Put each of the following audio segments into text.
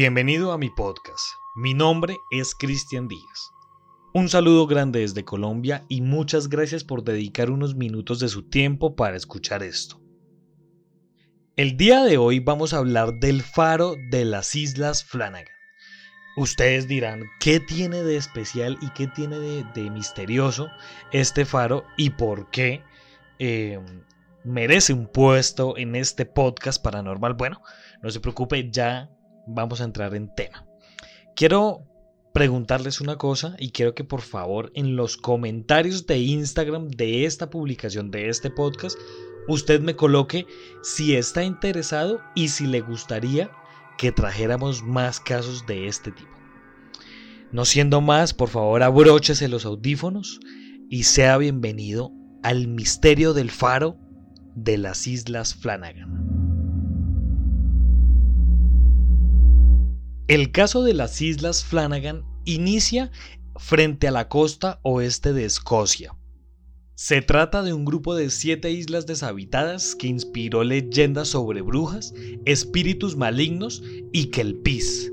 Bienvenido a mi podcast. Mi nombre es Cristian Díaz. Un saludo grande desde Colombia y muchas gracias por dedicar unos minutos de su tiempo para escuchar esto. El día de hoy vamos a hablar del faro de las Islas Flanagan. Ustedes dirán, ¿qué tiene de especial y qué tiene de, misterioso este faro y por qué eh, merece un puesto en este podcast paranormal? Bueno, no se preocupe, ya vamos a entrar en tema. Quiero preguntarles una cosa y quiero que por favor en los comentarios de Instagram de esta publicación de este podcast usted me coloque si está interesado y si le gustaría que trajéramos más casos de este tipo. No siendo más, por favor abróchese los audífonos y sea bienvenido al misterio del faro de las Islas Flanagan. El caso de las Islas Flanagan inicia frente a la costa oeste de Escocia. Se trata de un grupo de siete islas deshabitadas que inspiró leyendas sobre brujas, espíritus malignos y kelpis.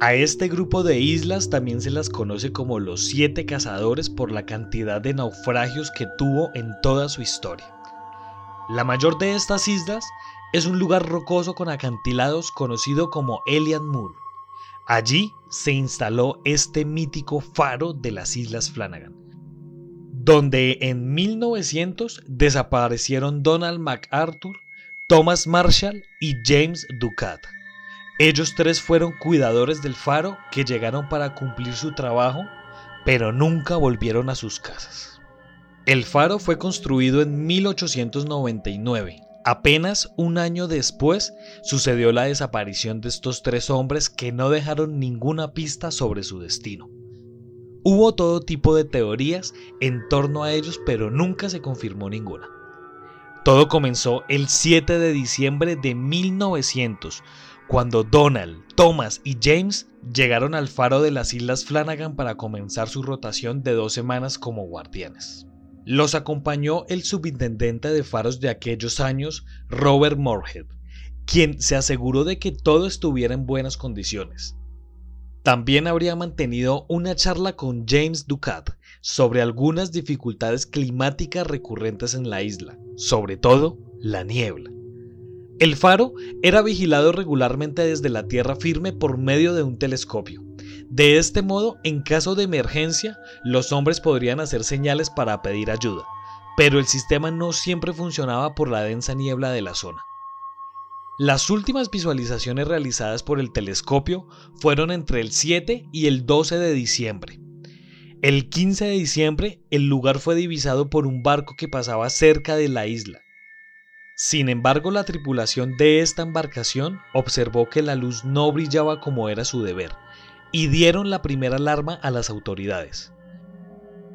A este grupo de islas también se las conoce como los siete cazadores por la cantidad de naufragios que tuvo en toda su historia. La mayor de estas islas es un lugar rocoso con acantilados conocido como Elian Moor. Allí se instaló este mítico faro de las Islas Flanagan, donde en 1900 desaparecieron Donald MacArthur, Thomas Marshall y James Ducat. Ellos tres fueron cuidadores del faro que llegaron para cumplir su trabajo, pero nunca volvieron a sus casas. El faro fue construido en 1899. Apenas un año después sucedió la desaparición de estos tres hombres que no dejaron ninguna pista sobre su destino. Hubo todo tipo de teorías en torno a ellos, pero nunca se confirmó ninguna. Todo comenzó el 7 de diciembre de 1900, cuando Donald, Thomas y James llegaron al faro de las Islas Flanagan para comenzar su rotación de dos semanas como guardianes. Los acompañó el subintendente de faros de aquellos años, Robert Moorhead, quien se aseguró de que todo estuviera en buenas condiciones. También habría mantenido una charla con James Ducat sobre algunas dificultades climáticas recurrentes en la isla, sobre todo la niebla. El faro era vigilado regularmente desde la tierra firme por medio de un telescopio. De este modo, en caso de emergencia, los hombres podrían hacer señales para pedir ayuda, pero el sistema no siempre funcionaba por la densa niebla de la zona. Las últimas visualizaciones realizadas por el telescopio fueron entre el 7 y el 12 de diciembre. El 15 de diciembre, el lugar fue divisado por un barco que pasaba cerca de la isla. Sin embargo, la tripulación de esta embarcación observó que la luz no brillaba como era su deber, y dieron la primera alarma a las autoridades.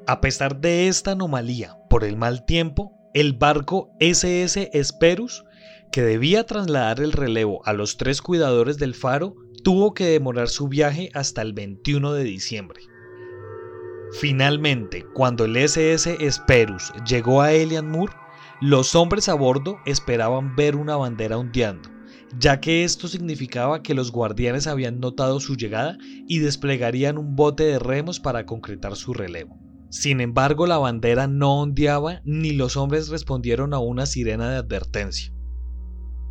A pesar de esta anomalía por el mal tiempo, el barco SS Esperus, que debía trasladar el relevo a los tres cuidadores del faro, tuvo que demorar su viaje hasta el 21 de diciembre. Finalmente, cuando el SS Esperus llegó a Elian Moor, los hombres a bordo esperaban ver una bandera ondeando, ya que esto significaba que los guardianes habían notado su llegada y desplegarían un bote de remos para concretar su relevo. Sin embargo, la bandera no ondeaba ni los hombres respondieron a una sirena de advertencia.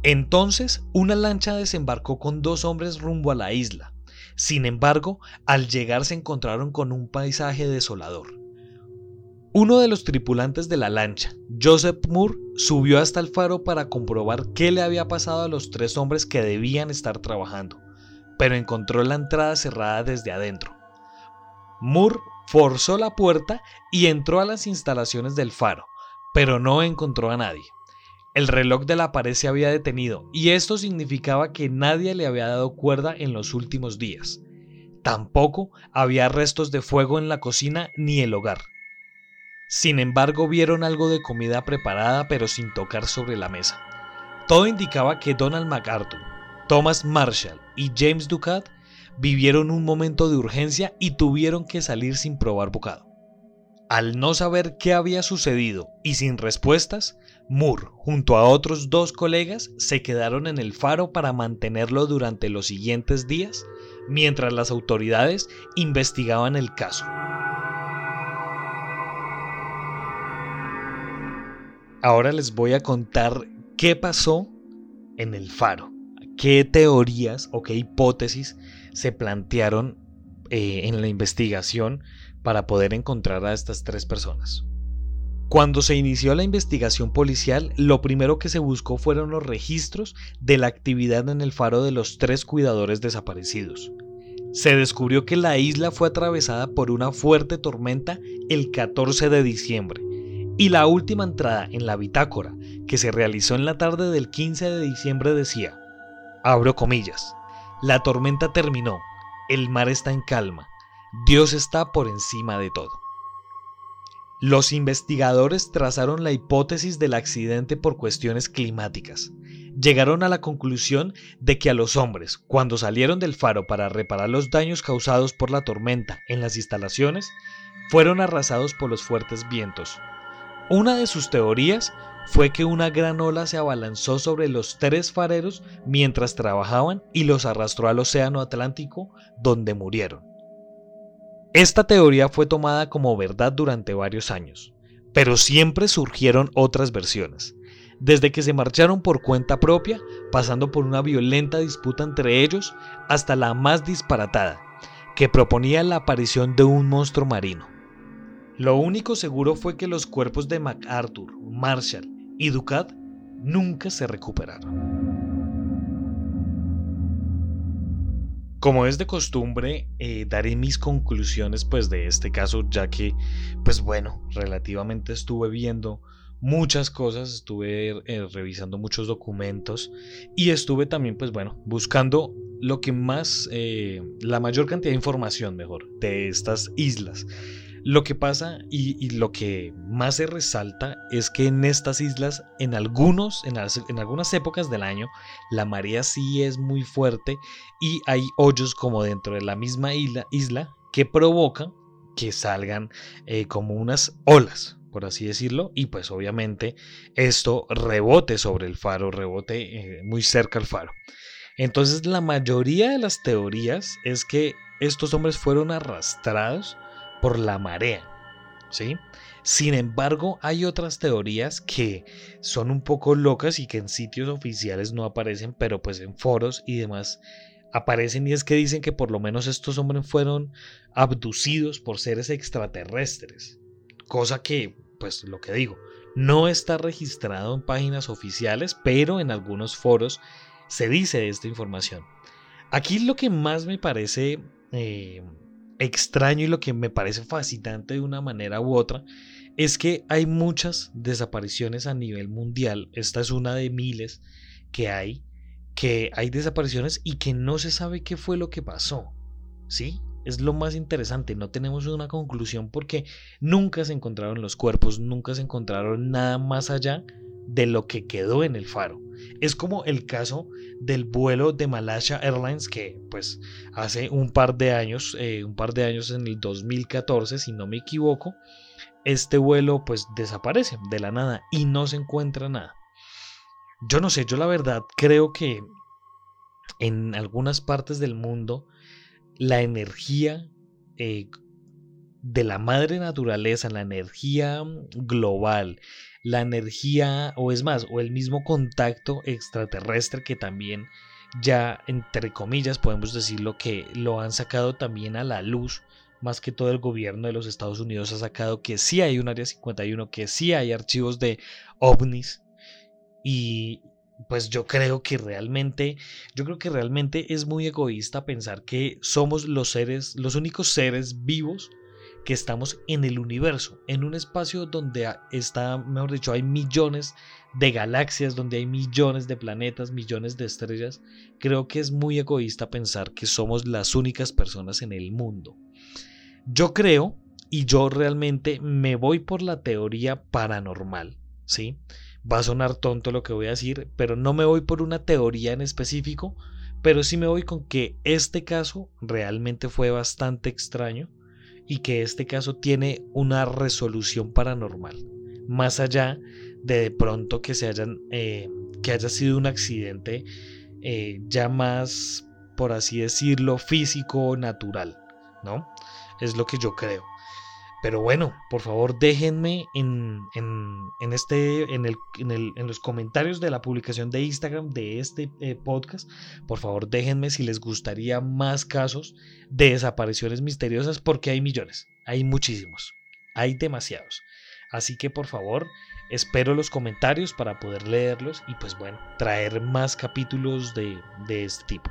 Entonces, una lancha desembarcó con dos hombres rumbo a la isla. Sin embargo, al llegar se encontraron con un paisaje desolador. Uno de los tripulantes de la lancha, Joseph Moore, subió hasta el faro para comprobar qué le había pasado a los tres hombres que debían estar trabajando, pero encontró la entrada cerrada desde adentro. Moore forzó la puerta y entró a las instalaciones del faro, pero no encontró a nadie. El reloj de la pared se había detenido y esto significaba que nadie le había dado cuerda en los últimos días. Tampoco había restos de fuego en la cocina ni el hogar. Sin embargo, vieron algo de comida preparada pero sin tocar sobre la mesa. Todo indicaba que Donald MacArthur, Thomas Marshall y James Ducat vivieron un momento de urgencia y tuvieron que salir sin probar bocado. Al no saber qué había sucedido y sin respuestas, Moore, junto a otros dos colegas, se quedaron en el faro para mantenerlo durante los siguientes días, mientras las autoridades investigaban el caso. Ahora les voy a contar qué pasó en el faro, qué teorías o qué hipótesis se plantearon eh, en la investigación para poder encontrar a estas tres personas. Cuando se inició la investigación policial, lo primero que se buscó fueron los registros de la actividad en el faro de los tres cuidadores desaparecidos. Se descubrió que la isla fue atravesada por una fuerte tormenta el 14 de diciembre y la última entrada en la bitácora que se realizó en la tarde del 15 de diciembre decía, abro comillas, la tormenta terminó, el mar está en calma, Dios está por encima de todo. Los investigadores trazaron la hipótesis del accidente por cuestiones climáticas. Llegaron a la conclusión de que a los hombres, cuando salieron del faro para reparar los daños causados por la tormenta en las instalaciones, fueron arrasados por los fuertes vientos. Una de sus teorías fue que una gran ola se abalanzó sobre los tres fareros mientras trabajaban y los arrastró al Océano Atlántico, donde murieron. Esta teoría fue tomada como verdad durante varios años, pero siempre surgieron otras versiones, desde que se marcharon por cuenta propia, pasando por una violenta disputa entre ellos, hasta la más disparatada, que proponía la aparición de un monstruo marino. Lo único seguro fue que los cuerpos de MacArthur, Marshall y Ducat nunca se recuperaron. Como es de costumbre, eh, daré mis conclusiones pues de este caso, ya que, pues bueno, relativamente estuve viendo muchas cosas, estuve eh, revisando muchos documentos y estuve también, pues bueno, buscando lo que más, eh, la mayor cantidad de información, mejor, de estas islas. Lo que pasa y, lo que más se resalta es que en estas islas, en algunos, en, algunas épocas del año, la marea sí es muy fuerte y hay hoyos como dentro de la misma isla, isla que provocan que salgan eh, como unas olas, por así decirlo, y pues obviamente esto rebote sobre el faro, rebote eh, muy cerca al faro. Entonces la mayoría de las teorías es que estos hombres fueron arrastrados por la marea. ¿sí? Sin embargo, hay otras teorías que son un poco locas y que en sitios oficiales no aparecen, pero pues en foros y demás aparecen y es que dicen que por lo menos estos hombres fueron abducidos por seres extraterrestres. Cosa que, pues lo que digo, no está registrado en páginas oficiales, pero en algunos foros se dice esta información. Aquí lo que más me parece eh, extraño y lo que me parece fascinante de una manera u otra es que hay muchas desapariciones a nivel mundial. Esta es una de miles que hay, que hay desapariciones y que no se sabe qué fue lo que pasó. ¿Sí? Es lo más interesante, no tenemos una conclusión porque nunca se encontraron los cuerpos, nunca se encontraron nada más allá de lo que quedó en el faro. Es como el caso del vuelo de Malaysia Airlines que pues hace un par de años, eh, un par de años en el 2014 si no me equivoco, este vuelo pues desaparece de la nada y no se encuentra nada. Yo no sé, yo la verdad creo que en algunas partes del mundo la energía eh, de la madre naturaleza, la energía global, la energía o es más, o el mismo contacto extraterrestre que también ya entre comillas podemos decirlo que lo han sacado también a la luz más que todo el gobierno de los Estados Unidos ha sacado que sí hay un área 51, que sí hay archivos de ovnis y pues yo creo que realmente yo creo que realmente es muy egoísta pensar que somos los seres los únicos seres vivos que estamos en el universo, en un espacio donde está, mejor dicho, hay millones de galaxias, donde hay millones de planetas, millones de estrellas, creo que es muy egoísta pensar que somos las únicas personas en el mundo. Yo creo, y yo realmente me voy por la teoría paranormal, ¿sí? Va a sonar tonto lo que voy a decir, pero no me voy por una teoría en específico, pero sí me voy con que este caso realmente fue bastante extraño y que este caso tiene una resolución paranormal, más allá de de pronto que se hayan eh, que haya sido un accidente eh, ya más por así decirlo físico natural no es lo que yo creo pero bueno, por favor déjenme en, en, este, en, el, en, los comentarios de la publicación de Instagram de este eh, podcast, por favor déjenme si les gustaría más casos de desapariciones misteriosas porque hay millones, hay muchísimos, hay demasiados. Así que por favor, espero los comentarios para poder leerlos y pues bueno, traer más capítulos de, de este tipo.